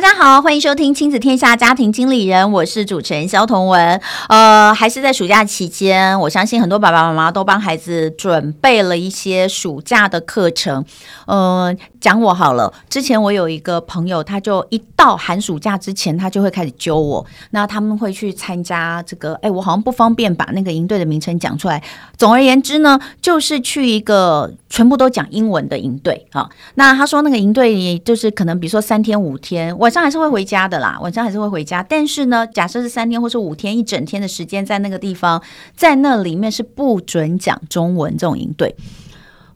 大家好，欢迎收听亲子天下家庭经理人，我是主持人萧同文。呃，还是在暑假期间，我相信很多爸爸妈妈都帮孩子准备了一些暑假的课程。嗯、讲我好了，之前我有一个朋友，他就一到寒暑假之前，他就会开始揪我。那他们会去参加这个，哎，我好像不方便把那个营队的名称讲出来。总而言之呢，就是去一个全部都讲英文的营队啊。那他说那个营队就是可能比如说三天五天。晚上还是会回家的啦，晚上还是会回家。但是呢，假设是三天或是五天，一整天的时间在那个地方，在那里面是不准讲中文这种应对。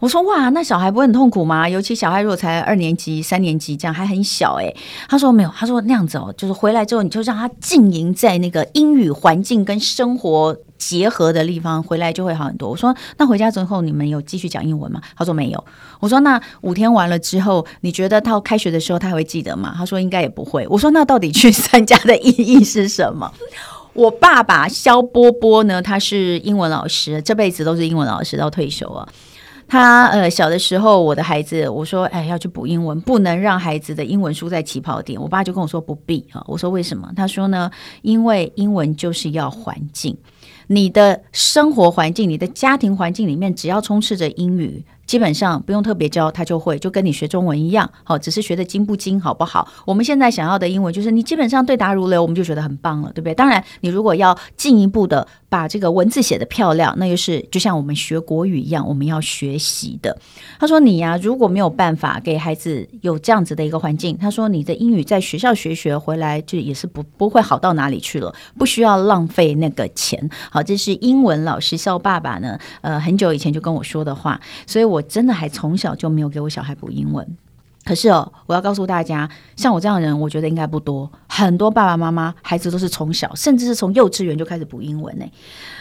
我说哇，那小孩不会很痛苦吗？尤其小孩如果才二年级、三年级这样还很小诶。他说没有，他说那样子哦，就是回来之后你就让他浸淫在那个英语环境跟生活。结合的地方回来就会好很多。我说那回家之后你们有继续讲英文吗？他说没有。我说那五天完了之后，你觉得到开学的时候他还会记得吗？他说应该也不会。我说那到底去参加的意义是什么？我爸爸肖波波呢，他是英文老师，这辈子都是英文老师到退休啊。他呃小的时候，我的孩子我说哎要去补英文，不能让孩子的英文输在起跑点。我爸就跟我说不必啊。我说为什么？他说呢，因为英文就是要环境。你的生活环境，你的家庭环境里面，只要充斥着英语。基本上不用特别教，他就会，就跟你学中文一样，好，只是学的精不精，好不好？我们现在想要的英文，就是你基本上对答如流，我们就觉得很棒了，对不对？当然，你如果要进一步的把这个文字写得漂亮，那又是就像我们学国语一样，我们要学习的。他说你呀、如果没有办法给孩子有这样子的一个环境，他说你的英语在学校学学回来，就也是不不会好到哪里去了，不需要浪费那个钱。好，这是英文老师肖爸爸呢，呃，很久以前就跟我说的话，所以我。真的还从小就没有给我小孩补英文，可是哦，我要告诉大家，像我这样的人，我觉得应该不多。很多爸爸妈妈孩子都是从小，甚至是从幼稚园就开始补英文呢。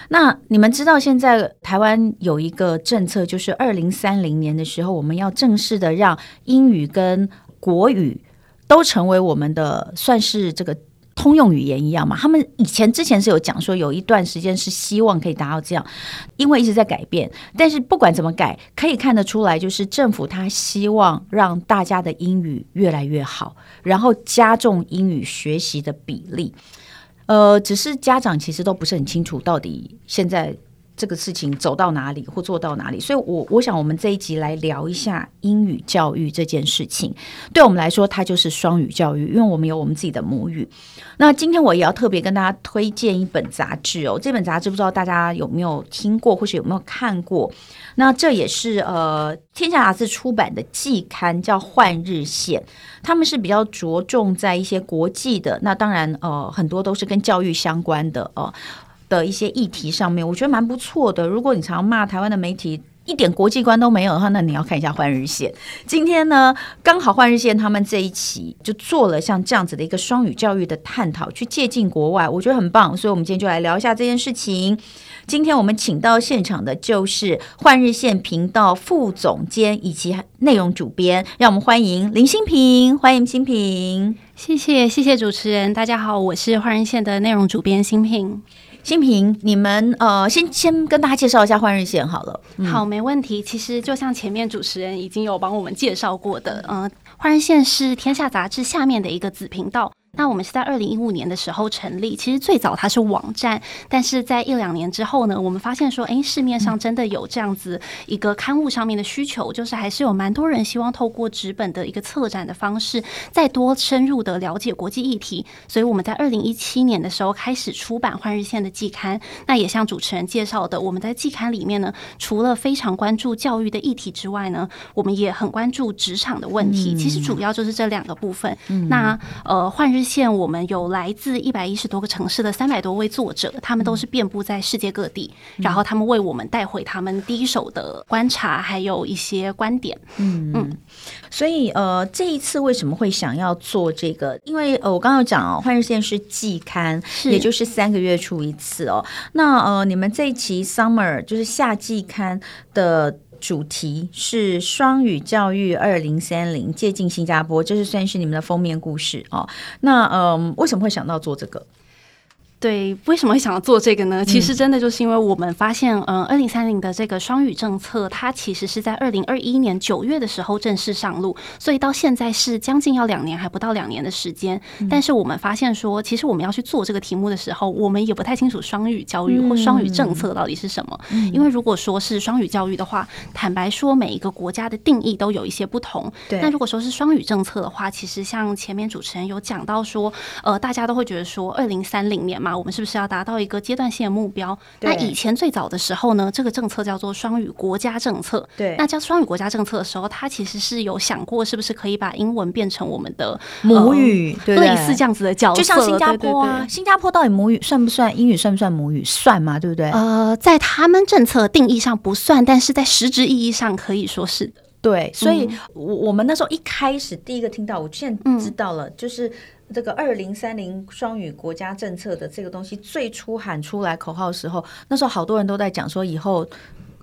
那你们知道现在台湾有一个政策，就是二零三零年的时候，我们要正式的让英语跟国语都成为我们的算是这个。通用语言一样嘛？他们以前之前是有讲说，有一段时间是希望可以达到这样，因为一直在改变。但是不管怎么改，可以看得出来，就是政府他希望让大家的英语越来越好，然后加重英语学习的比例。呃，只是家长其实都不是很清楚到底现在。这个事情走到哪里或做到哪里，所以我，我想我们这一集来聊一下英语教育这件事情。对我们来说，它就是双语教育，因为我们有我们自己的母语。那今天我也要特别跟大家推荐一本杂志哦，这本杂志不知道大家有没有听过，或是有没有看过？那这也是呃天下杂志出版的季刊，叫《换日线》，他们是比较着重在一些国际的，那当然呃很多都是跟教育相关的哦。的一些议题上面，我觉得蛮不错的。如果你常骂台湾的媒体一点国际观都没有的话，那你要看一下《换日线》。今天呢，刚好《换日线》他们这一期就做了像这样子的一个双语教育的探讨，去借鉴国外，我觉得很棒。所以，我们今天就来聊一下这件事情。今天我们请到现场的就是《换日线》频道副总监以及内容主编，让我们欢迎林新平，欢迎新平。谢谢，谢谢主持人。大家好，我是《换日线》的内容主编新平。新平，你们呃，先先跟大家介绍一下换日线好了。好，没问题。其实就像前面主持人已经有帮我们介绍过的，嗯、呃，换日线是天下杂志下面的一个子频道。那我们是在二零一五年的时候成立，其实最早它是网站，但是在一两年之后呢，我们发现说，哎，市面上真的有这样子一个刊物上面的需求，就是还是有蛮多人希望透过纸本的一个策展的方式，再多深入的了解国际议题，所以我们在二零一七年的时候开始出版《换日线》的季刊。那也像主持人介绍的，我们在季刊里面呢，除了非常关注教育的议题之外呢，我们也很关注职场的问题。其实主要就是这两个部分。那呃，换日日线我们有来自一百一十多个城市的三百多位作者，他们都是遍布在世界各地，嗯、然后他们为我们带回他们第一手的观察，还有一些观点。嗯嗯，所以呃，这一次为什么会想要做这个？因为呃，我刚刚有讲哦，《换日线》是季刊，也就是三个月出一次哦。那呃，你们这一期 Summer 就是夏季刊的。主题是双语教育二零三零，接近新加坡，这是算是你们的封面故事哦。那嗯，为什么会想到做这个？对，为什么会想要做这个呢？其实真的就是因为我们发现，嗯，二零三零的这个双语政策，它其实是在二零二一年九月的时候正式上路，所以到现在是将近要两年，还不到两年的时间。但是我们发现说，其实我们要去做这个题目的时候，我们也不太清楚双语教育或双语政策到底是什么。因为如果说是双语教育的话，坦白说，每一个国家的定义都有一些不同。对。那如果说是双语政策的话，其实像前面主持人有讲到说，呃，大家都会觉得说，二零三零年嘛。我们是不是要达到一个阶段性的目标？那以前最早的时候呢，这个政策叫做双语国家政策。对，那叫双语国家政策的时候，它其实是有想过，是不是可以把英文变成我们的母语，对对，类似这样子的角色，就像新加坡啊。新加坡到底母语算不算？英语算不算母语？算嘛，对不对？呃，在他们政策定义上不算，但是在实质意义上可以说是的。对，所以我我们那时候一开始第一个听到，我现在知道了，嗯、就是。这个二零三零双语国家政策的这个东西最初喊出来口号的时候，那时候好多人都在讲说以后。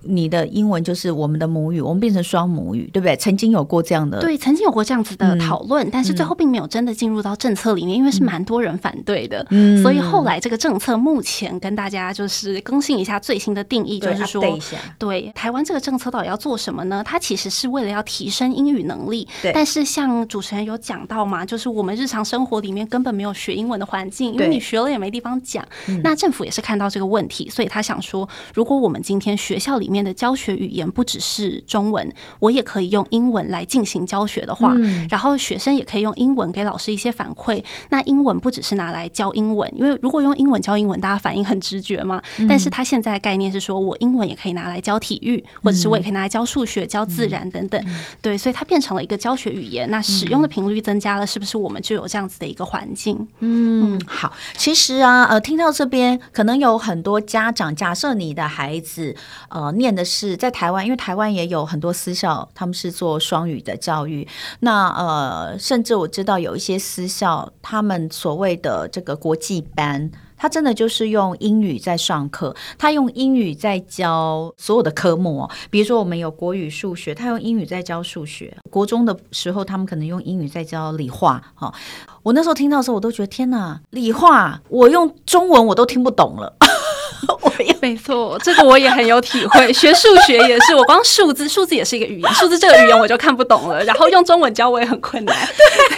你的英文就是我们的母语，我们变成双母语，对不对？曾经有过这样的，对，曾经有过这样子的讨论，嗯、但是最后并没有真的进入到政策里面，嗯、因为是蛮多人反对的，嗯，所以后来这个政策目前跟大家就是更新一下最新的定义，就是说，对，对台湾这个政策到底要做什么呢？它其实是为了要提升英语能力，对。但是像主持人有讲到嘛，就是我们日常生活里面根本没有学英文的环境，因为你学了也没地方讲。那政府也是看到这个问题，所以他想说，如果我们今天学校里里面的教学语言不只是中文，我也可以用英文来进行教学的话，嗯、然后学生也可以用英文给老师一些反馈。那英文不只是拿来教英文，因为如果用英文教英文，大家反应很直觉嘛。嗯、但是他现在的概念是说，我英文也可以拿来教体育，或者是我也可以拿来教数学、教自然等等。嗯、对，所以它变成了一个教学语言。那使用的频率增加了，是不是我们就有这样子的一个环境？嗯，好。其实啊，呃，听到这边，可能有很多家长，假设你的孩子，呃。念的是在台湾，因为台湾也有很多私校，他们是做双语的教育。那呃，甚至我知道有一些私校，他们所谓的这个国际班，他真的就是用英语在上课，他用英语在教所有的科目。比如说我们有国语、数学，他用英语在教数学。国中的时候，他们可能用英语在教理化。哈，我那时候听到的时候，我都觉得天哪，理化我用中文我都听不懂了。我也没错，这个我也很有体会。学数学也是，我光数字，数字也是一个语言，数字这个语言我就看不懂了。然后用中文教我也很困难。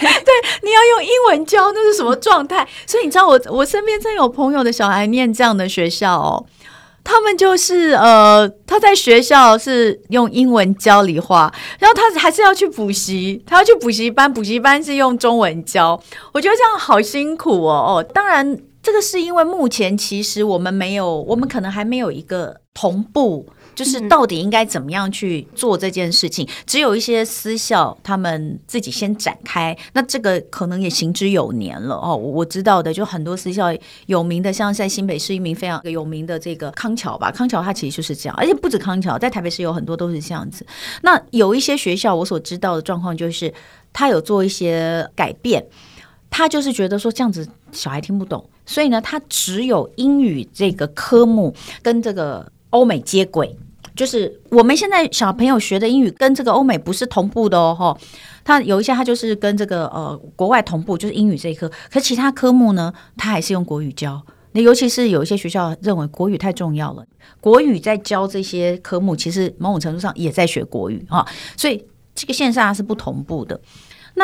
对对，你要用英文教，那是什么状态？所以你知道我，我我身边真有朋友的小孩念这样的学校哦，他们就是呃，他在学校是用英文教理化，然后他还是要去补习，他要去补习班，补习班是用中文教。我觉得这样好辛苦哦哦，当然。这个是因为目前其实我们没有，我们可能还没有一个同步，就是到底应该怎么样去做这件事情。只有一些私校他们自己先展开，那这个可能也行之有年了哦。我知道的就很多私校有名的，像在新北市一名非常有名的这个康桥吧，康桥它其实就是这样，而且不止康桥，在台北市有很多都是这样子。那有一些学校我所知道的状况就是，他有做一些改变。他就是觉得说这样子小孩听不懂，所以呢，它只有英语这个科目跟这个欧美接轨，就是我们现在小朋友学的英语跟这个欧美不是同步的哦。哈。它有一些它就是跟这个呃国外同步，就是英语这一科，可其他科目呢，它还是用国语教。那尤其是有一些学校认为国语太重要了，国语在教这些科目，其实某种程度上也在学国语啊，所以这个线上是不同步的。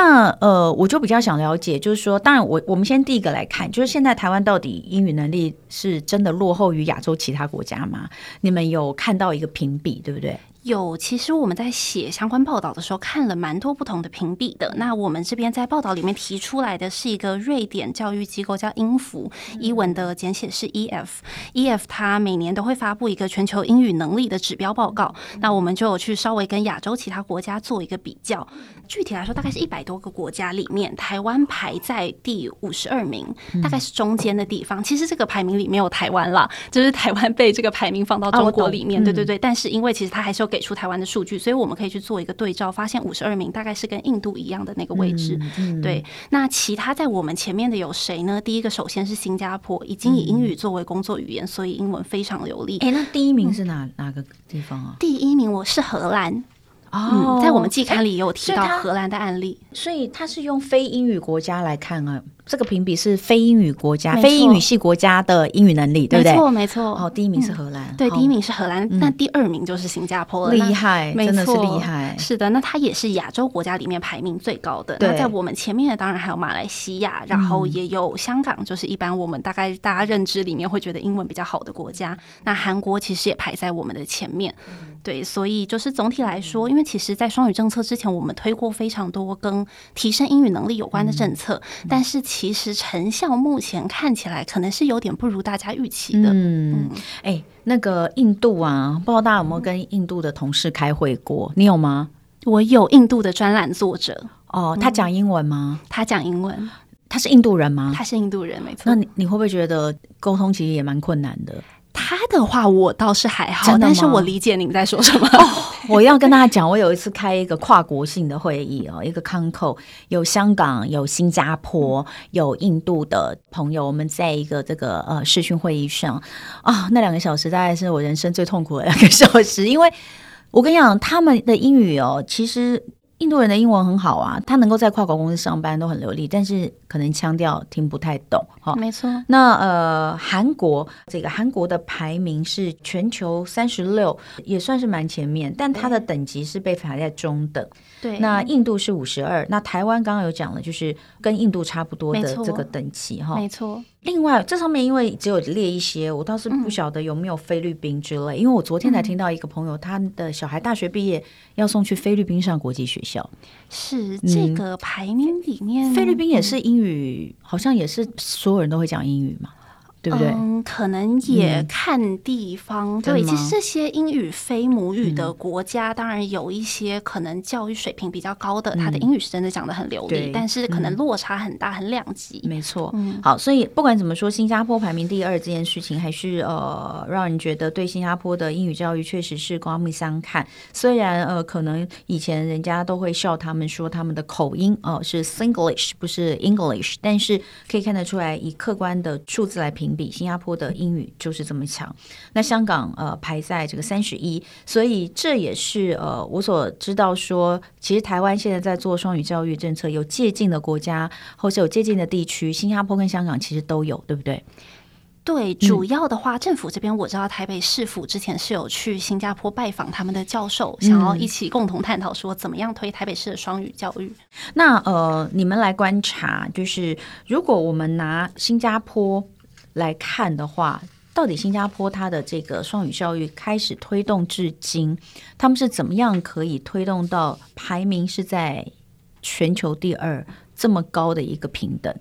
那呃，我就比较想了解，就是说，当然我我们先第一个来看，就是现在台湾到底英语能力是真的落后于亚洲其他国家吗？你们有看到一个评比，对不对？有，其实我们在写相关报道的时候，看了蛮多不同的评比的。那我们这边在报道里面提出来的是一个瑞典教育机构叫英孚，英文的简写是 EF。EF 它每年都会发布一个全球英语能力的指标报告。那我们就有去稍微跟亚洲其他国家做一个比较。具体来说，大概是一百多个国家里面，台湾排在第五十二名，大概是中间的地方。其实这个排名里没有台湾啦，就是台湾被这个排名放到中国里面。对对对，但是因为其实它还是有给。给出台湾的数据，所以我们可以去做一个对照，发现五十二名大概是跟印度一样的那个位置。嗯嗯、对，那其他在我们前面的有谁呢？第一个首先是新加坡，已经以英语作为工作语言，所以英文非常流利。哎、欸，那第一名是哪、嗯、哪个地方啊？第一名我是荷兰。哦、嗯，在我们季刊里也有提到荷兰的案例，所以他是用非英语国家来看啊。这个评比是非英语国家、非英语系国家的英语能力，对不对？没错，没错。哦，第一名是荷兰，对，第一名是荷兰，那第二名就是新加坡了。厉害，真的是厉害。是的，那它也是亚洲国家里面排名最高的。那在我们前面的当然还有马来西亚，然后也有香港，就是一般我们大概大家认知里面会觉得英文比较好的国家。那韩国其实也排在我们的前面。对，所以就是总体来说，因为其实，在双语政策之前，我们推过非常多跟提升英语能力有关的政策，但是。其实成效目前看起来可能是有点不如大家预期的。嗯，哎、欸，那个印度啊，不知道大家有没有跟印度的同事开会过？你有吗？我有印度的专栏作者。哦，他讲英文吗？嗯、他讲英文。他是印度人吗？他是印度人，没错。那你你会不会觉得沟通其实也蛮困难的？他的话我倒是还好，但是我理解您在说什么。哦，我要跟大家讲，我有一次开一个跨国性的会议哦，一个 Concall，有香港、有新加坡、有印度的朋友，我们在一个这个呃视讯会议上啊，哦，那两个小时大概是我人生最痛苦的两个小时，因为我跟你讲，他们的英语哦，其实。印度人的英文很好啊，他能够在跨国公司上班都很流利，但是可能腔调听不太懂哈。没错。那呃，韩国这个韩国的排名是全球三十六，也算是蛮前面，但它的等级是被排在中等。对。那印度是五十二，那台湾刚刚有讲了，就是跟印度差不多的这个等级哈。没错。另外，这上面因为只有列一些，我倒是不晓得有没有菲律宾之类。嗯、因为我昨天才听到一个朋友，他的小孩大学毕业要送去菲律宾上国际学校。是这个排名里面，嗯、菲律宾也是英语，好像也是所有人都会讲英语嘛。对不对？嗯，可能也看地方。嗯、对，其实这些英语非母语的国家，当然有一些可能教育水平比较高的，嗯、他的英语是真的讲的很流利，但是可能落差很大，很两极。没错。嗯、好，所以不管怎么说，新加坡排名第二这件事情，还是呃，让人觉得对新加坡的英语教育确实是刮目相看。虽然呃，可能以前人家都会笑他们说他们的口音哦、呃、是 Singlish 不是 English，但是可以看得出来，以客观的数字来评。比新加坡的英语就是这么强，那香港呃排在这个三十一，所以这也是呃我所知道说，其实台湾现在在做双语教育政策，有借鉴的国家或是有借鉴的地区，新加坡跟香港其实都有，对不对？对，主要的话，政府这边我知道台北市府之前是有去新加坡拜访他们的教授，想要一起共同探讨说怎么样推台北市的双语教育。那呃，你们来观察，就是如果我们拿新加坡。来看的话，到底新加坡它的这个双语教育开始推动至今，他们是怎么样可以推动到排名是在全球第二这么高的一个平等？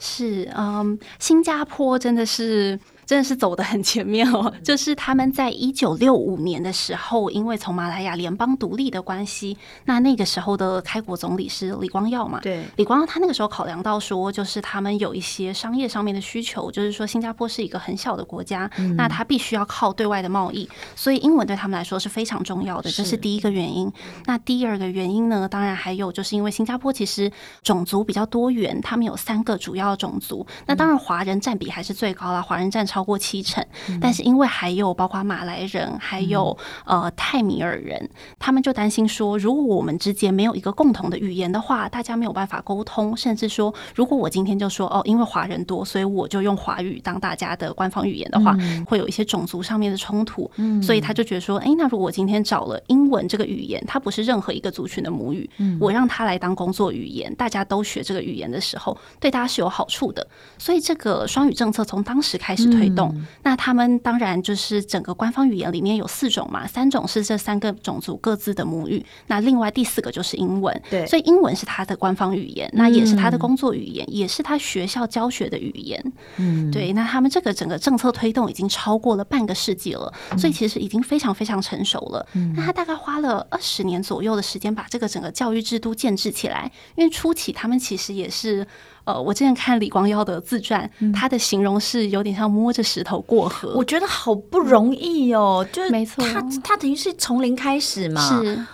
是，嗯，新加坡真的是。真的是走得很前面哦，就是他们在一九六五年的时候，因为从马来亚联邦独立的关系，那那个时候的开国总理是李光耀嘛？对，李光耀他那个时候考量到说，就是他们有一些商业上面的需求，就是说新加坡是一个很小的国家，嗯、那他必须要靠对外的贸易，所以英文对他们来说是非常重要的，这是第一个原因。那第二个原因呢，当然还有就是因为新加坡其实种族比较多元，他们有三个主要种族，那当然华人占比还是最高啦，华人占超。超过七成，但是因为还有包括马来人，还有呃泰米尔人，他们就担心说，如果我们之间没有一个共同的语言的话，大家没有办法沟通，甚至说，如果我今天就说哦，因为华人多，所以我就用华语当大家的官方语言的话，嗯、会有一些种族上面的冲突。嗯、所以他就觉得说，哎，那如果我今天找了英文这个语言，它不是任何一个族群的母语，嗯、我让它来当工作语言，大家都学这个语言的时候，对大家是有好处的。所以这个双语政策从当时开始推。推动。嗯、那他们当然就是整个官方语言里面有四种嘛，三种是这三个种族各自的母语，那另外第四个就是英文。对，所以英文是他的官方语言，那也是他的工作语言，嗯、也是他学校教学的语言。嗯，对。那他们这个整个政策推动已经超过了半个世纪了，嗯、所以其实已经非常非常成熟了。嗯，那他大概花了二十年左右的时间把这个整个教育制度建制起来，因为初期他们其实也是。呃，我之前看李光耀的自传，嗯、他的形容是有点像摸着石头过河。我觉得好不容易哦，嗯、就是没错，他他等于是从零开始嘛，是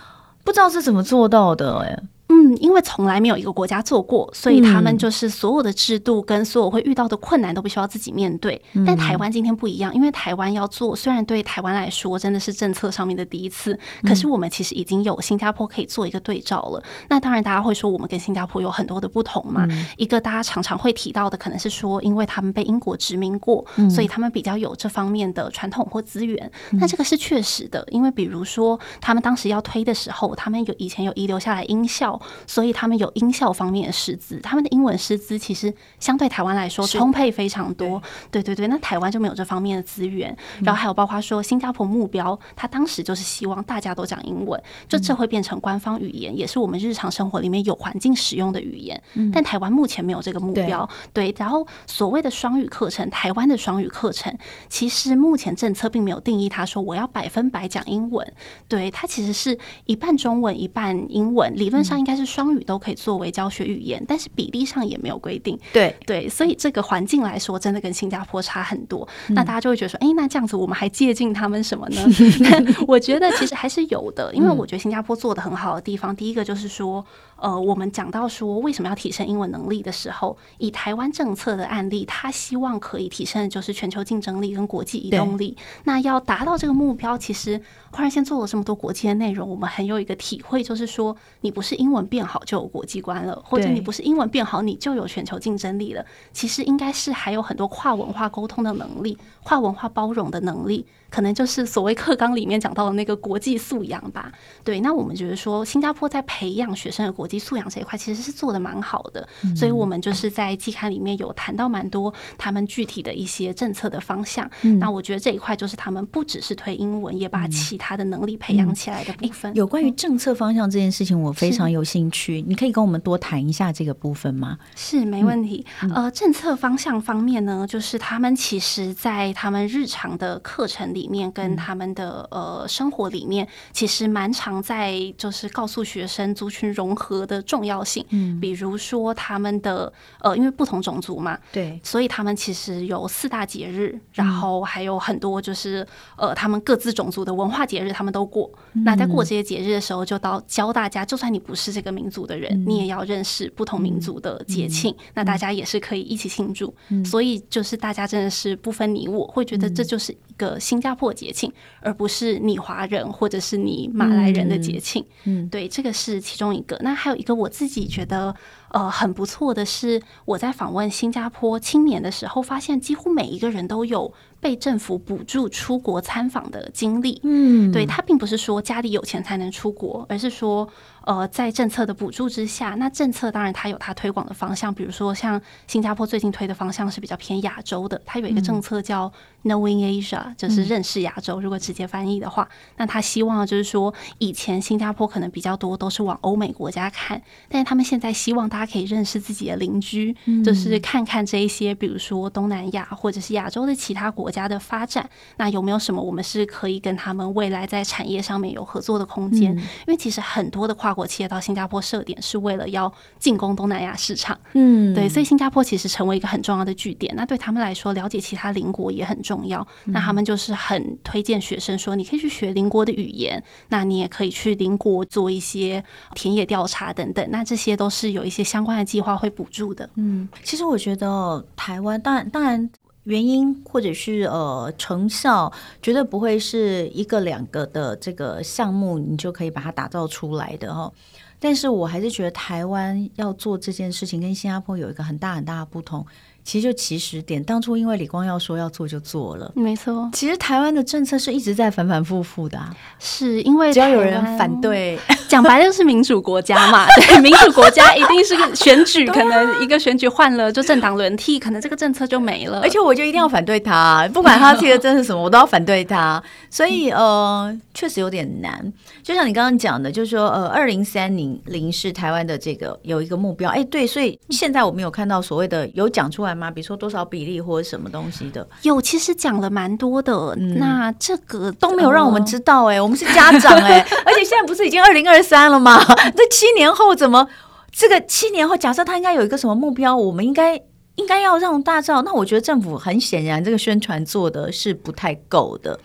不知道是怎么做到的哎。嗯，因为从来没有一个国家做过，所以他们就是所有的制度跟所有会遇到的困难都必须要自己面对。嗯、但台湾今天不一样，因为台湾要做，虽然对台湾来说真的是政策上面的第一次，可是我们其实已经有新加坡可以做一个对照了。嗯、那当然，大家会说我们跟新加坡有很多的不同嘛。嗯、一个大家常常会提到的，可能是说，因为他们被英国殖民过，嗯、所以他们比较有这方面的传统或资源。那、嗯、这个是确实的，因为比如说他们当时要推的时候，他们有以前有遗留下来英校。所以他们有音效方面的师资，他们的英文师资其实相对台湾来说充沛非常多。对对对，那台湾就没有这方面的资源。然后还有包括说新加坡目标，他当时就是希望大家都讲英文，就这会变成官方语言，也是我们日常生活里面有环境使用的语言。但台湾目前没有这个目标。对，然后所谓的双语课程，台湾的双语课程，其实目前政策并没有定义，他说我要百分百讲英文。对，它其实是一半中文一半英文，理论上应该是双。语都可以作为教学语言，但是比例上也没有规定。对对，所以这个环境来说，真的跟新加坡差很多。嗯、那大家就会觉得说，哎，那这样子我们还借鉴他们什么呢？我觉得其实还是有的，因为我觉得新加坡做的很好的地方，嗯、第一个就是说。呃，我们讲到说为什么要提升英文能力的时候，以台湾政策的案例，他希望可以提升的就是全球竞争力跟国际移动力。那要达到这个目标，其实换日线做了这么多国际的内容，我们很有一个体会，就是说你不是英文变好就有国际观了，或者你不是英文变好你就有全球竞争力了。其实应该是还有很多跨文化沟通的能力，跨文化包容的能力。可能就是所谓课纲里面讲到的那个国际素养吧。对，那我们觉得说，新加坡在培养学生的国际素养这一块，其实是做的蛮好的。嗯、所以，我们就是在季刊里面有谈到蛮多他们具体的一些政策的方向。嗯、那我觉得这一块就是他们不只是推英文，也把其他的能力培养起来的部分。嗯、有关于政策方向这件事情，我非常有兴趣。你可以跟我们多谈一下这个部分吗？是，没问题。嗯、呃，政策方向方面呢，就是他们其实在他们日常的课程。里面跟他们的呃生活里面，其实蛮常在就是告诉学生族群融合的重要性。嗯，比如说他们的呃，因为不同种族嘛，对，所以他们其实有四大节日，然后还有很多就是呃，他们各自种族的文化节日，他们都过。嗯、那在过这些节日的时候，就到教大家，就算你不是这个民族的人，嗯、你也要认识不同民族的节庆。嗯、那大家也是可以一起庆祝。嗯、所以就是大家真的是不分你我，会觉得这就是一个新加坡节庆，而不是你华人或者是你马来人的节庆。嗯，对，这个是其中一个。那还有一个我自己觉得呃很不错的是，我在访问新加坡青年的时候，发现几乎每一个人都有被政府补助出国参访的经历。嗯，对，他并不是说家里有钱才能出国，而是说。呃，在政策的补助之下，那政策当然它有它推广的方向，比如说像新加坡最近推的方向是比较偏亚洲的，它有一个政策叫 Knowing Asia，就是认识亚洲。如果直接翻译的话，那他希望就是说，以前新加坡可能比较多都是往欧美国家看，但是他们现在希望大家可以认识自己的邻居，就是看看这一些，比如说东南亚或者是亚洲的其他国家的发展，那有没有什么我们是可以跟他们未来在产业上面有合作的空间？因为其实很多的跨国企业到新加坡设点是为了要进攻东南亚市场，嗯，对，所以新加坡其实成为一个很重要的据点。那对他们来说，了解其他邻国也很重要。那他们就是很推荐学生说，你可以去学邻国的语言，那你也可以去邻国做一些田野调查等等。那这些都是有一些相关的计划会补助的。嗯，其实我觉得台湾当然当然原因或者是呃成效，绝对不会是一个两个的这个项目你就可以把它打造出来的哦。但是我还是觉得台湾要做这件事情，跟新加坡有一个很大很大的不同。其实就起始点，当初因为李光耀说要做就做了，没错。其实台湾的政策是一直在反反复复的，啊，是因为只要有人反对，讲白了就是民主国家嘛，对，民主国家一定是个选举，可能一个选举换了就政党轮替，可能这个政策就没了。而且我就一定要反对他，不管他提的政策是什么，我都要反对他。所以呃，确实有点难。就像你刚刚讲的，就是说呃，二零三零零是台湾的这个有一个目标。哎，对，所以现在我们有看到所谓的有讲出来吗？比如说多少比例或者什么东西的？有，其实讲了蛮多的。嗯、那这个都没有让我们知道哎、欸，我们是家长哎、欸，而且现在不是已经二零二三了吗？这七年后怎么？这个七年后，假设他应该有一个什么目标，我们应该应该要让大家知道。那我觉得政府很显然这个宣传做的是不太够的。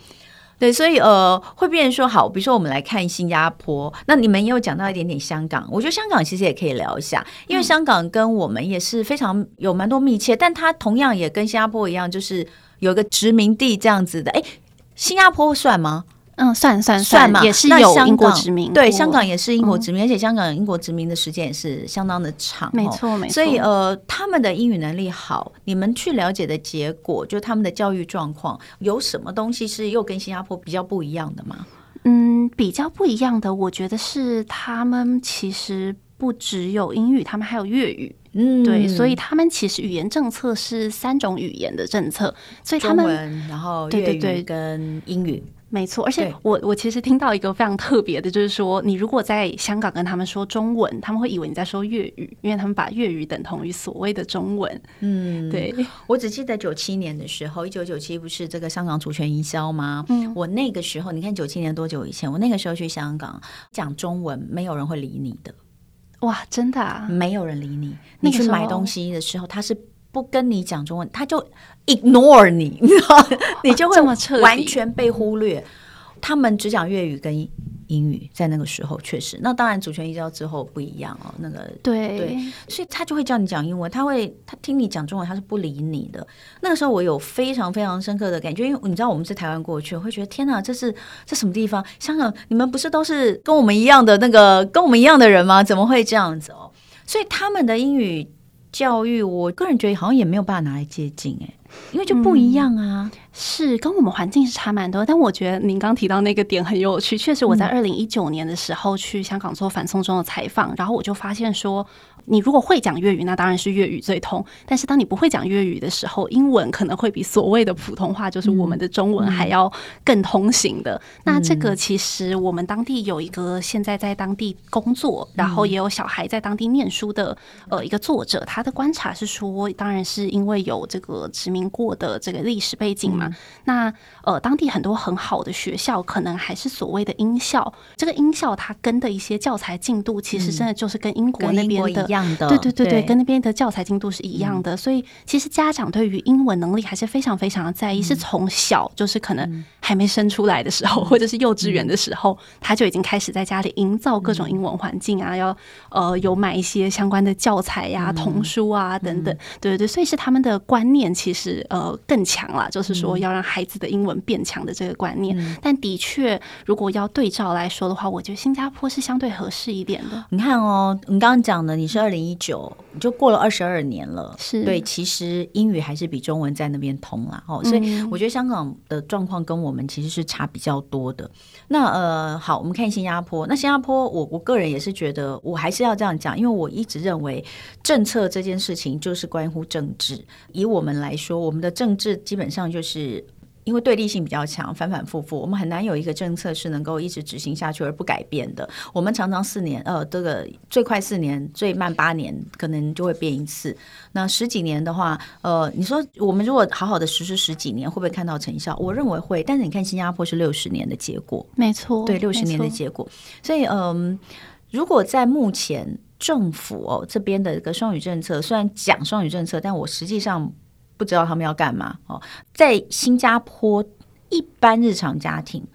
对，所以呃，会变成说好，比如说我们来看新加坡，那你们也有讲到一点点香港，我觉得香港其实也可以聊一下，因为香港跟我们也是非常有蛮多密切，但它同样也跟新加坡一样，就是有个殖民地这样子的。哎，新加坡算吗？嗯，算算算嘛，也是有英国殖民。对，香港也是英国殖民，嗯、而且香港英国殖民的时间也是相当的长。没错，没错。所以呃，他们的英语能力好，你们去了解的结果，就他们的教育状况，有什么东西是又跟新加坡比较不一样的吗？嗯，比较不一样的，我觉得是他们其实不只有英语，他们还有粤语。嗯，对，所以他们其实语言政策是三种语言的政策，所以他们然后粤语跟英语。没错，而且我我其实听到一个非常特别的，就是说，你如果在香港跟他们说中文，他们会以为你在说粤语，因为他们把粤语等同于所谓的中文。嗯，对。我只记得九七年的时候，一九九七不是这个香港主权移交吗？嗯，我那个时候，你看九七年多久以前？我那个时候去香港讲中文，没有人会理你的。哇，真的啊？没有人理你。你去买东西的时候，他是。不跟你讲中文，他就 ignore 你，你知道，你就会完全被忽略。他们只讲粤语跟英语，在那个时候确实。那当然，主权移交之后不一样哦。那个对对，所以他就会叫你讲英文，他会他听你讲中文，他是不理你的。那个时候我有非常非常深刻的感觉，因为你知道我们是台湾过去，我会觉得天哪，这是这什么地方？香港你们不是都是跟我们一样的那个跟我们一样的人吗？怎么会这样子哦？所以他们的英语。教育，我个人觉得好像也没有办法拿来接近哎，因为就不一样啊，嗯、是跟我们环境是差蛮多。但我觉得您刚提到那个点很有趣，确实我在二零一九年的时候去香港做反送中的采访，然后我就发现说。你如果会讲粤语，那当然是粤语最通。但是当你不会讲粤语的时候，英文可能会比所谓的普通话，就是我们的中文还要更通行的。嗯、那这个其实我们当地有一个现在在当地工作，然后也有小孩在当地念书的呃一个作者，他的观察是说，当然是因为有这个殖民过的这个历史背景嘛。嗯、那呃当地很多很好的学校，可能还是所谓的英校。这个英校它跟的一些教材进度，其实真的就是跟英国那边的。样的，对对对对，跟那边的教材进度是一样的，所以其实家长对于英文能力还是非常非常的在意，是从小就是可能还没生出来的时候，或者是幼稚园的时候，他就已经开始在家里营造各种英文环境啊，要呃有买一些相关的教材呀、童书啊等等，对对对，所以是他们的观念其实呃更强了，就是说要让孩子的英文变强的这个观念。但的确，如果要对照来说的话，我觉得新加坡是相对合适一点的。你看哦，你刚刚讲的你是。二零一九就过了二十二年了，是对，其实英语还是比中文在那边通啦。哦，所以我觉得香港的状况跟我们其实是差比较多的。那呃，好，我们看新加坡。那新加坡，我我个人也是觉得，我还是要这样讲，因为我一直认为政策这件事情就是关乎政治。以我们来说，我们的政治基本上就是。因为对立性比较强，反反复复，我们很难有一个政策是能够一直执行下去而不改变的。我们常常四年，呃，这个最快四年，最慢八年，可能就会变一次。那十几年的话，呃，你说我们如果好好的实施十几年，会不会看到成效？我认为会。但是你看新加坡是六十年的结果，没错，对，六十年的结果。所以，嗯、呃，如果在目前政府哦这边的一个双语政策，虽然讲双语政策，但我实际上。不知道他们要干嘛哦，在新加坡一般日常家庭，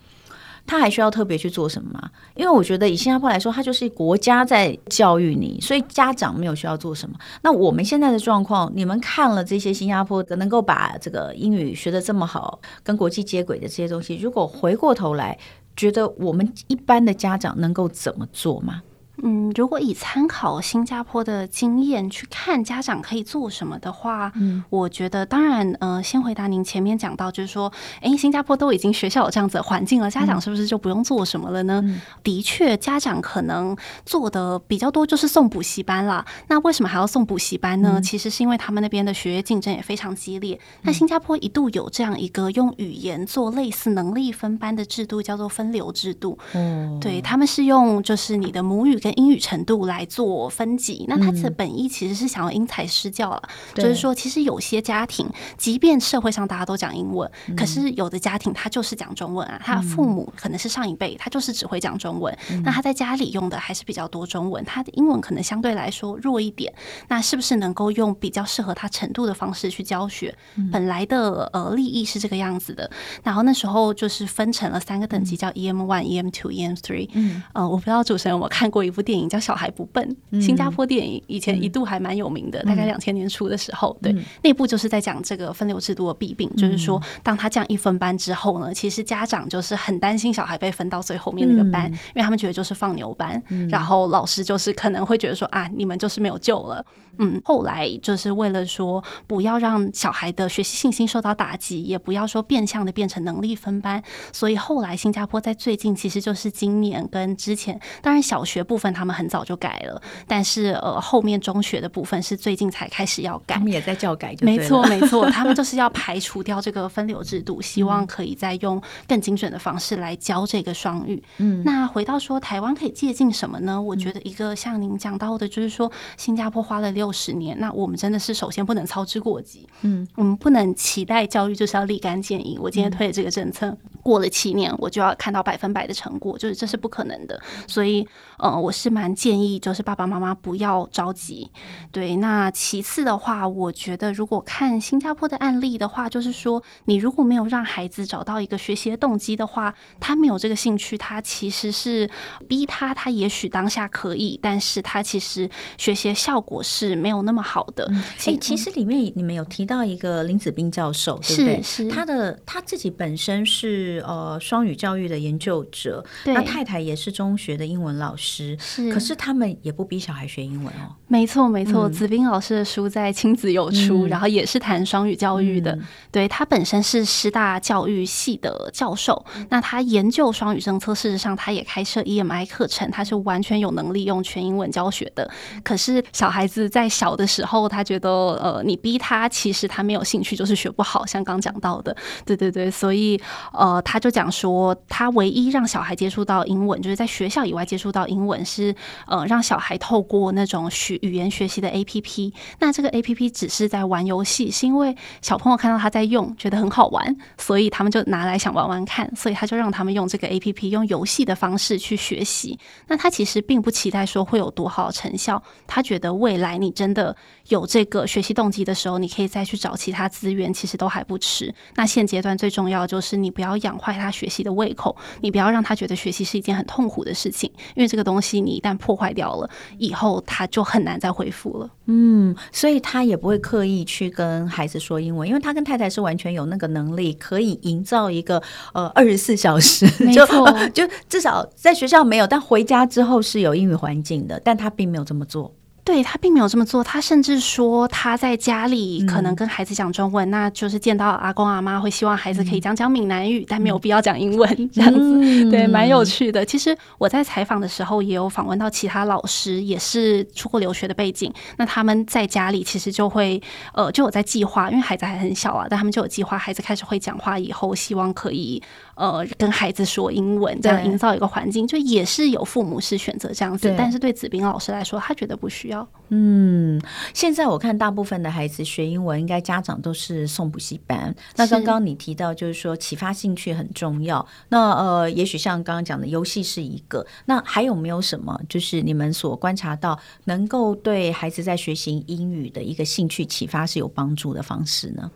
他还需要特别去做什么吗？因为我觉得以新加坡来说，他就是国家在教育你，所以家长没有需要做什么。那我们现在的状况，你们看了这些新加坡的能够把这个英语学得这么好，跟国际接轨的这些东西，如果回过头来觉得我们一般的家长能够怎么做吗？嗯，如果以参考新加坡的经验去看家长可以做什么的话，嗯，我觉得当然，呃，先回答您前面讲到，就是说，诶，新加坡都已经学校有这样子的环境了，家长是不是就不用做什么了呢？嗯、的确，家长可能做的比较多就是送补习班啦。那为什么还要送补习班呢？嗯、其实是因为他们那边的学业竞争也非常激烈。那、嗯、新加坡一度有这样一个用语言做类似能力分班的制度，叫做分流制度。嗯，对，他们是用就是你的母语。跟英语程度来做分级，那他的本意其实是想要因材施教了，嗯、就是说，其实有些家庭，即便社会上大家都讲英文，嗯、可是有的家庭他就是讲中文啊，他父母可能是上一辈，他就是只会讲中文，嗯、那他在家里用的还是比较多中文，他的英文可能相对来说弱一点，那是不是能够用比较适合他程度的方式去教学？嗯、本来的呃利益是这个样子的，然后那时候就是分成了三个等级，叫 EM one、EM two、EM three。嗯，呃，我不知道主持人有没有看过一部电影叫《小孩不笨》，新加坡电影以前一度还蛮有名的，大概两千年初的时候，对，那部就是在讲这个分流制度的弊病，就是说，当他这样一分班之后呢，其实家长就是很担心小孩被分到最后面那个班，因为他们觉得就是放牛班，然后老师就是可能会觉得说啊，你们就是没有救了。嗯，后来就是为了说不要让小孩的学习信心受到打击，也不要说变相的变成能力分班，所以后来新加坡在最近其实就是今年跟之前，当然小学部分他们很早就改了，但是呃后面中学的部分是最近才开始要改，他们也在教改，没错没 错，他们就是要排除掉这个分流制度，希望可以再用更精准的方式来教这个双语。嗯，那回到说台湾可以借鉴什么呢？我觉得一个像您讲到的，就是说新加坡花了六。六十年，那我们真的是首先不能操之过急，嗯，我们不能期待教育就是要立竿见影。我今天推的这个政策，过了七年我就要看到百分百的成果，就是这是不可能的。所以，呃，我是蛮建议，就是爸爸妈妈不要着急。对，那其次的话，我觉得如果看新加坡的案例的话，就是说，你如果没有让孩子找到一个学习的动机的话，他没有这个兴趣，他其实是逼他，他也许当下可以，但是他其实学习效果是。没有那么好的。哎、嗯，其实里面你们有提到一个林子斌教授，对不对？是，是他的他自己本身是呃双语教育的研究者，对那太太也是中学的英文老师，是。可是他们也不逼小孩学英文哦。没错，没错。嗯、子斌老师的书在亲子有出，嗯、然后也是谈双语教育的。嗯、对，他本身是师大教育系的教授，嗯、那他研究双语政策，事实上他也开设 EMI 课程，他是完全有能力用全英文教学的。可是小孩子在小的时候，他觉得呃，你逼他，其实他没有兴趣，就是学不好。像刚讲到的，对对对，所以呃，他就讲说，他唯一让小孩接触到英文，就是在学校以外接触到英英文，是呃，让小孩透过那种学语言学习的 APP。那这个 APP 只是在玩游戏，是因为小朋友看到他在用，觉得很好玩，所以他们就拿来想玩玩看，所以他就让他们用这个 APP，用游戏的方式去学习。那他其实并不期待说会有多好的成效，他觉得未来你。真的有这个学习动机的时候，你可以再去找其他资源，其实都还不迟。那现阶段最重要的就是你不要养坏他学习的胃口，你不要让他觉得学习是一件很痛苦的事情，因为这个东西你一旦破坏掉了，以后他就很难再恢复了。嗯，所以他也不会刻意去跟孩子说英文，因为他跟太太是完全有那个能力，可以营造一个呃二十四小时，没错错、呃，就至少在学校没有，但回家之后是有英语环境的，但他并没有这么做。对，他并没有这么做，他甚至说他在家里可能跟孩子讲中文，嗯、那就是见到阿公阿妈会希望孩子可以讲讲闽南语，嗯、但没有必要讲英文这样子。嗯、对，蛮有趣的。其实我在采访的时候也有访问到其他老师，也是出国留学的背景，那他们在家里其实就会呃就有在计划，因为孩子还很小啊，但他们就有计划，孩子开始会讲话以后，希望可以呃跟孩子说英文，这样营造一个环境，就也是有父母是选择这样子，但是对子斌老师来说，他觉得不需要。嗯，现在我看大部分的孩子学英文，应该家长都是送补习班。那刚刚你提到，就是说启发兴趣很重要。那呃，也许像刚刚讲的游戏是一个，那还有没有什么？就是你们所观察到，能够对孩子在学习英语的一个兴趣启发是有帮助的方式呢？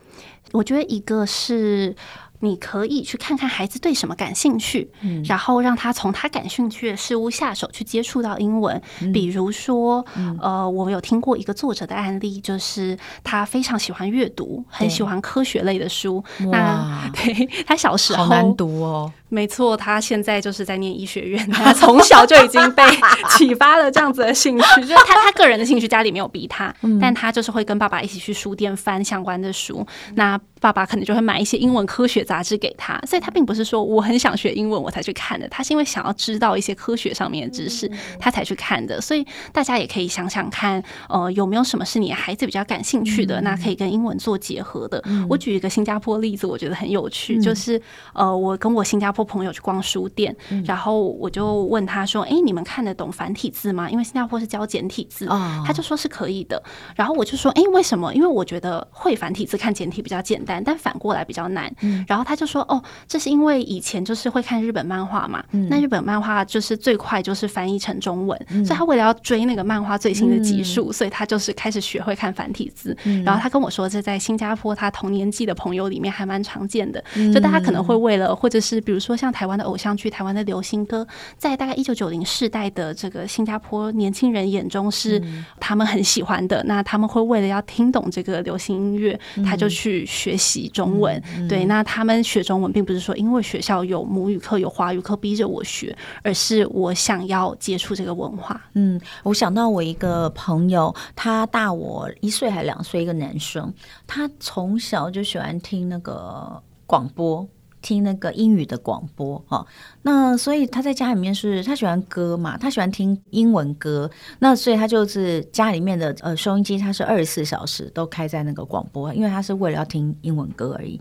我觉得一个是。你可以去看看孩子对什么感兴趣，嗯、然后让他从他感兴趣的事物下手去接触到英文。嗯、比如说，嗯、呃，我有听过一个作者的案例，就是他非常喜欢阅读，很喜欢科学类的书。那 对他小时候好难读哦。没错，他现在就是在念医学院，他从小就已经被 启发了这样子的兴趣，就是他他个人的兴趣，家里没有逼他，嗯、但他就是会跟爸爸一起去书店翻相关的书。那爸爸可能就会买一些英文科学杂志给他，所以他并不是说我很想学英文我才去看的，他是因为想要知道一些科学上面的知识，他才去看的。所以大家也可以想想看，呃，有没有什么是你孩子比较感兴趣的，那可以跟英文做结合的。我举一个新加坡例子，我觉得很有趣，就是呃，我跟我新加坡。朋友去逛书店，嗯、然后我就问他说：“哎，你们看得懂繁体字吗？因为新加坡是教简体字。哦”他就说是可以的。然后我就说：“哎，为什么？因为我觉得会繁体字看简体比较简单，但反过来比较难。嗯”然后他就说：“哦，这是因为以前就是会看日本漫画嘛。嗯、那日本漫画就是最快就是翻译成中文，嗯、所以他为了要追那个漫画最新的集数，嗯、所以他就是开始学会看繁体字。嗯、然后他跟我说，这在新加坡他同年纪的朋友里面还蛮常见的。嗯、就大家可能会为了，或者是比如说。”说像台湾的偶像剧、台湾的流行歌，在大概一九九零世代的这个新加坡年轻人眼中是他们很喜欢的。那他们会为了要听懂这个流行音乐，他就去学习中文。对，那他们学中文，并不是说因为学校有母语课、有华语课逼着我学，而是我想要接触这个文化。嗯，我想到我一个朋友，他大我一岁还两岁，一个男生，他从小就喜欢听那个广播。听那个英语的广播哈，那所以他在家里面是他喜欢歌嘛，他喜欢听英文歌，那所以他就是家里面的呃收音机，他是二十四小时都开在那个广播，因为他是为了要听英文歌而已，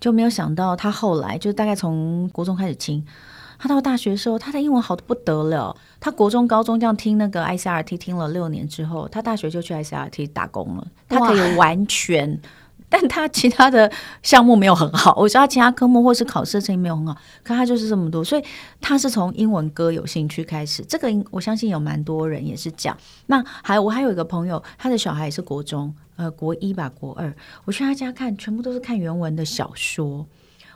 就没有想到他后来就大概从国中开始听，他到大学的时候，他的英文好的不得了，他国中、高中这样听那个 ICRT 听了六年之后，他大学就去 ICRT 打工了，他可以完全。但他其他的项目没有很好，我知道其他科目或是考试成绩没有很好，可他就是这么多，所以他是从英文歌有兴趣开始。这个我相信有蛮多人也是讲。那还我还有一个朋友，他的小孩也是国中，呃，国一吧，国二。我去他家看，全部都是看原文的小说。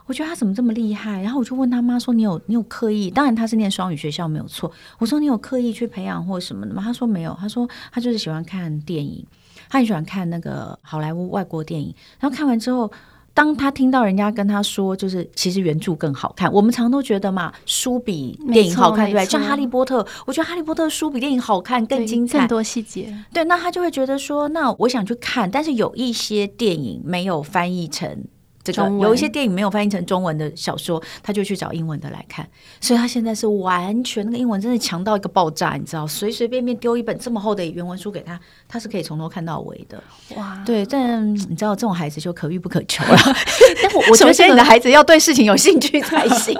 我觉得他怎么这么厉害？然后我就问他妈说：“你有你有刻意？当然他是念双语学校没有错。我说你有刻意去培养或什么的吗？他说没有。他说他就是喜欢看电影。”他很喜欢看那个好莱坞外国电影，然后看完之后，当他听到人家跟他说，就是其实原著更好看。我们常都觉得嘛，书比电影好看，对不对？像《哈利波特》，我觉得《哈利波特》书比电影好看，更精彩，更多细节。对，那他就会觉得说，那我想去看，但是有一些电影没有翻译成。这个有一些电影没有翻译成中文的小说，他就去找英文的来看，所以他现在是完全那个英文真的强到一个爆炸，你知道，随随便便丢一本这么厚的原文书给他，他是可以从头看到尾的。哇，对，但你知道这种孩子就可遇不可求了。但我我觉得你的孩子要对事情有兴趣才行。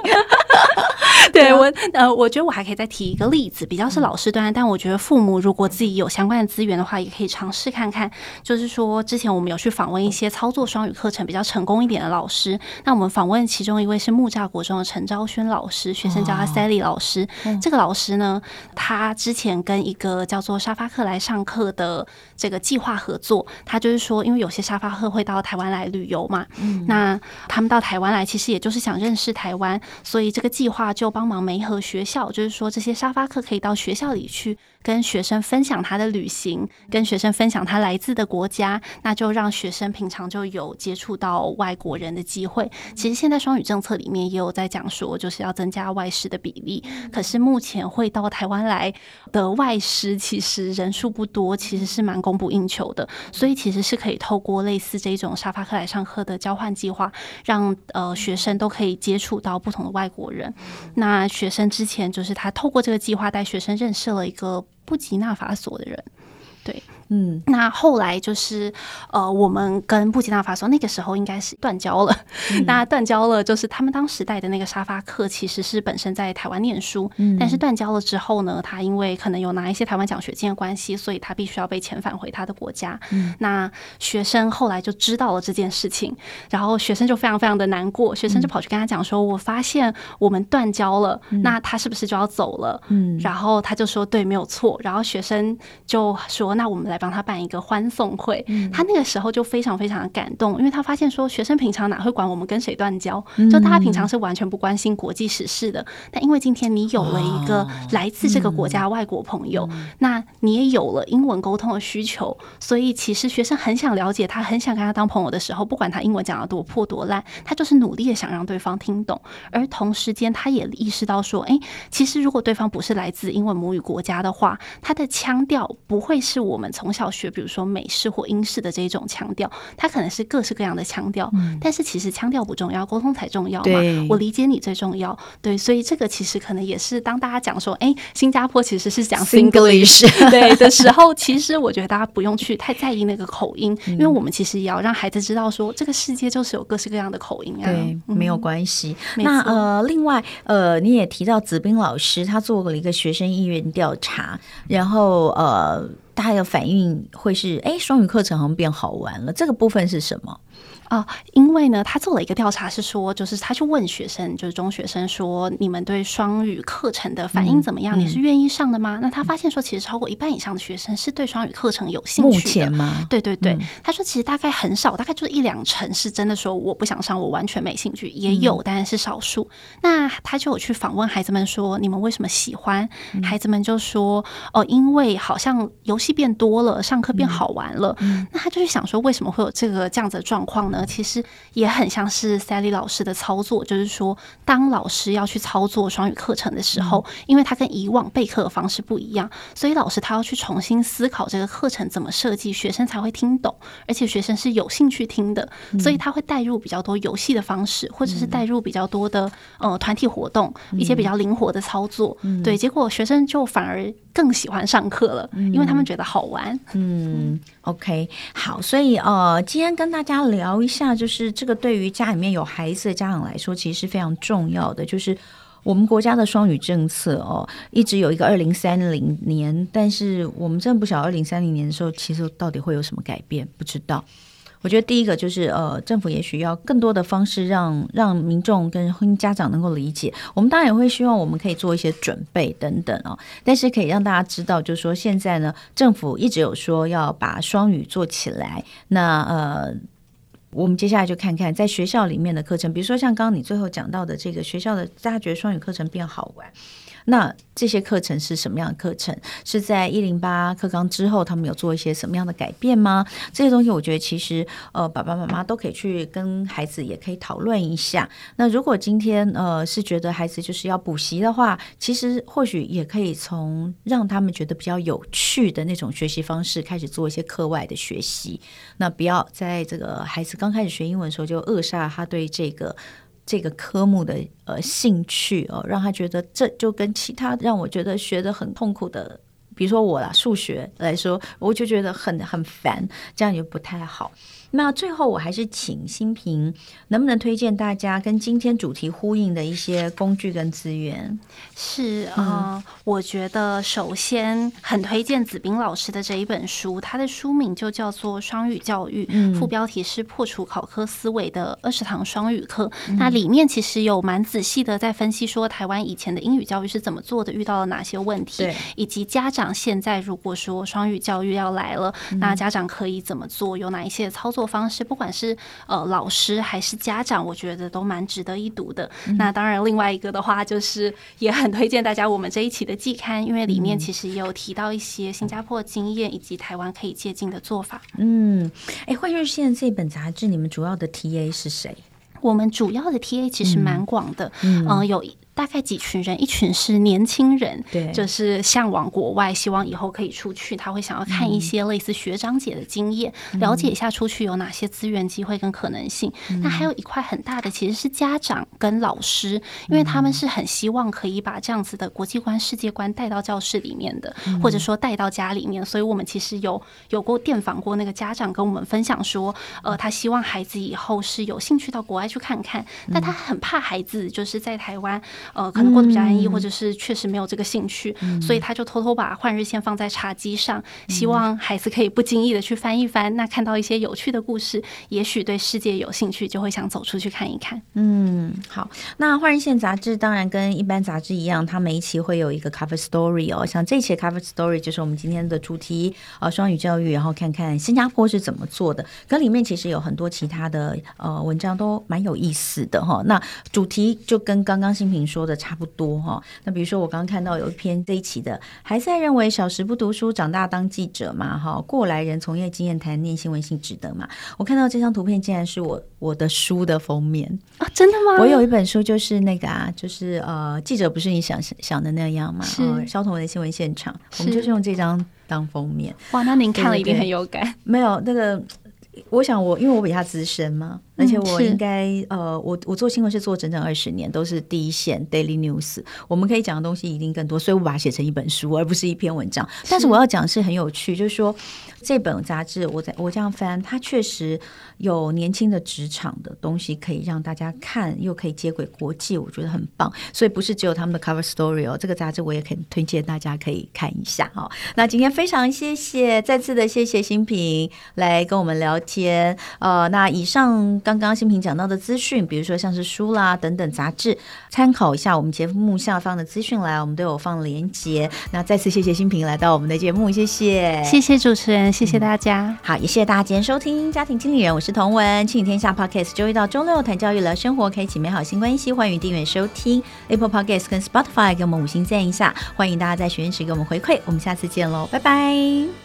对我呃，我觉得我还可以再提一个例子，比较是老师端，但我觉得父母如果自己有相关的资源的话，也可以尝试看看。就是说，之前我们有去访问一些操作双语课程比较成功一点的老师，那我们访问其中一位是木栅国中的陈昭轩老师，学生叫他 Sally 老师。这个老师呢，他之前跟一个叫做沙发客来上课的这个计划合作，他就是说，因为有些沙发客会到台湾来旅游嘛，那他们到台湾来，其实也就是想认识台湾，所以这个计划就帮。忙媒合学校，就是说这些沙发客可以到学校里去跟学生分享他的旅行，跟学生分享他来自的国家，那就让学生平常就有接触到外国人的机会。其实现在双语政策里面也有在讲说，就是要增加外师的比例。可是目前会到台湾来的外师，其实人数不多，其实是蛮供不应求的。所以其实是可以透过类似这种沙发课来上课的交换计划，让呃学生都可以接触到不同的外国人。那学生之前就是他透过这个计划带学生认识了一个布吉纳法索的人，对。嗯，那后来就是呃，我们跟布吉纳法索那个时候应该是断交了。嗯、那断交了，就是他们当时带的那个沙发客其实是本身在台湾念书，嗯、但是断交了之后呢，他因为可能有拿一些台湾奖学金的关系，所以他必须要被遣返回他的国家。嗯、那学生后来就知道了这件事情，然后学生就非常非常的难过，学生就跑去跟他讲说：“嗯、我发现我们断交了，嗯、那他是不是就要走了？”嗯，然后他就说：“对，没有错。”然后学生就说：“那我们来。”帮他办一个欢送会。嗯、他那个时候就非常非常的感动，因为他发现说，学生平常哪会管我们跟谁断交，就大家平常是完全不关心国际时事的。嗯、但因为今天你有了一个来自这个国家外国朋友，那你也有了英文沟通的需求，所以其实学生很想了解他，很想跟他当朋友的时候，不管他英文讲得多破多烂，他就是努力的想让对方听懂。而同时间，他也意识到说，哎，其实如果对方不是来自英文母语国家的话，他的腔调不会是我们从小学，比如说美式或英式的这种腔调，它可能是各式各样的腔调。嗯、但是其实腔调不重要，沟通才重要嘛。我理解你最重要。对，所以这个其实可能也是当大家讲说，哎，新加坡其实是讲 Singlish 对的时候，其实我觉得大家不用去太在意那个口音，嗯、因为我们其实也要让孩子知道说，这个世界就是有各式各样的口音啊。对，没有关系。嗯、那呃，另外呃，你也提到子斌老师，他做了一个学生意愿调查，然后呃，大家的反应会是，哎，双语课程好像变好玩了，这个部分是什么？啊，因为呢，他做了一个调查，是说，就是他去问学生，就是中学生说，你们对双语课程的反应怎么样？你是愿意上的吗？那他发现说，其实超过一半以上的学生是对双语课程有兴趣的。目前吗？对对对，嗯、他说其实大概很少，大概就是一两成是真的说我不想上，我完全没兴趣，也有，但是是少数。嗯、那他就有去访问孩子们说，你们为什么喜欢？嗯、孩子们就说，哦，因为好像游戏变多了，上课变好玩了。那他就去想说，为什么会有这个这样子的状况呢？其实也很像是 Sally 老师的操作，就是说，当老师要去操作双语课程的时候，因为他跟以往备课的方式不一样，所以老师他要去重新思考这个课程怎么设计，学生才会听懂，而且学生是有兴趣听的，所以他会带入比较多游戏的方式，或者是带入比较多的呃团体活动，一些比较灵活的操作。对，结果学生就反而更喜欢上课了，因为他们觉得好玩。嗯，OK，好，所以呃，今天跟大家聊一下。就是这个对于家里面有孩子的家长来说，其实是非常重要的。就是我们国家的双语政策哦，一直有一个二零三零年，但是我们真的不晓得二零三零年的时候，其实到底会有什么改变，不知道。我觉得第一个就是呃，政府也许要更多的方式让让民众跟婚姻家长能够理解。我们当然也会希望我们可以做一些准备等等哦，但是可以让大家知道，就是说现在呢，政府一直有说要把双语做起来。那呃。我们接下来就看看在学校里面的课程，比如说像刚刚你最后讲到的这个学校的大家觉得双语课程变好玩。那这些课程是什么样的课程？是在一零八课纲之后，他们有做一些什么样的改变吗？这些东西，我觉得其实呃，爸爸妈妈都可以去跟孩子也可以讨论一下。那如果今天呃是觉得孩子就是要补习的话，其实或许也可以从让他们觉得比较有趣的那种学习方式开始做一些课外的学习。那不要在这个孩子刚开始学英文的时候就扼杀他对这个。这个科目的呃兴趣哦，让他觉得这就跟其他让我觉得学的很痛苦的，比如说我啦，数学来说，我就觉得很很烦，这样也不太好。那最后，我还是请新平，能不能推荐大家跟今天主题呼应的一些工具跟资源？是啊，呃嗯、我觉得首先很推荐子斌老师的这一本书，它的书名就叫做《双语教育》，嗯、副标题是“破除考科思维的二十堂双语课”。嗯、那里面其实有蛮仔细的在分析说，台湾以前的英语教育是怎么做的，遇到了哪些问题，以及家长现在如果说双语教育要来了，嗯、那家长可以怎么做，有哪一些操作方式，不管是呃老师还是家长，我觉得都蛮值得一读的。嗯、那当然，另外一个的话，就是也很推荐大家我们这一期的季刊，因为里面其实也有提到一些新加坡经验以及台湾可以借鉴的做法。嗯，哎，换日线这本杂志，你们主要的 TA 是谁？我们主要的 TA 其实蛮广的，嗯，呃、有。大概几群人，一群是年轻人，对，就是向往国外，希望以后可以出去。他会想要看一些类似学长姐的经验，嗯、了解一下出去有哪些资源、机会跟可能性。嗯、那还有一块很大的，其实是家长跟老师，因为他们是很希望可以把这样子的国际观、世界观带到教室里面的，嗯、或者说带到家里面。所以我们其实有有过电访过那个家长，跟我们分享说，呃，他希望孩子以后是有兴趣到国外去看看，但他很怕孩子就是在台湾。呃可能过得比较安逸，嗯、或者是确实没有这个兴趣，嗯、所以他就偷偷把《换日线》放在茶几上，嗯、希望孩子可以不经意的去翻一翻，那看到一些有趣的故事，也许对世界有兴趣，就会想走出去看一看。嗯，好，那《换日线》杂志当然跟一般杂志一样，它每一期会有一个 cover story 哦，像这一期的 cover story 就是我们今天的主题，呃，双语教育，然后看看新加坡是怎么做的，跟里面其实有很多其他的呃文章都蛮有意思的哈。那主题就跟刚刚新平说的差不多哈。那比如说我刚刚看到有一篇这一期的，还在认为小时不读书，长大当记者嘛哈？过来人从业经验谈念新闻性值得嘛？我看到这张图片竟然是我我的书的封面啊！真的吗？我有一本书就是那个啊，就是呃，记者不是你想想的那样嘛？是萧彤雯的新闻现场，我们就是用这张当封面。哇，那您看了一定很有感。没有那个。我想我，我因为我比他资深嘛，而且我应该、嗯、呃，我我做新闻是做整整二十年，都是第一线 daily news，我们可以讲的东西一定更多，所以我把它写成一本书，而不是一篇文章。但是我要讲是很有趣，就是说这本杂志，我在我这样翻，它确实有年轻的职场的东西可以让大家看，又可以接轨国际，我觉得很棒。所以不是只有他们的 cover story 哦，这个杂志我也很推荐大家可以看一下哈。那今天非常谢谢，再次的谢谢新平来跟我们聊天，呃，那以上刚刚新平讲到的资讯，比如说像是书啦等等杂志，参考一下我们节目下方的资讯来，我们都有放连接。那再次谢谢新平来到我们的节目，谢谢，谢谢主持人，谢谢大家。好，也谢谢大家今天收听家庭经理人，我是彤雯，亲子天下 Podcast，周一到周六谈教育聊生活，开启美好新关系，欢迎订阅收听 Apple Podcast 跟 Spotify，给我们五星赞一下，欢迎大家在许愿池给我们回馈，我们下次见喽，拜拜。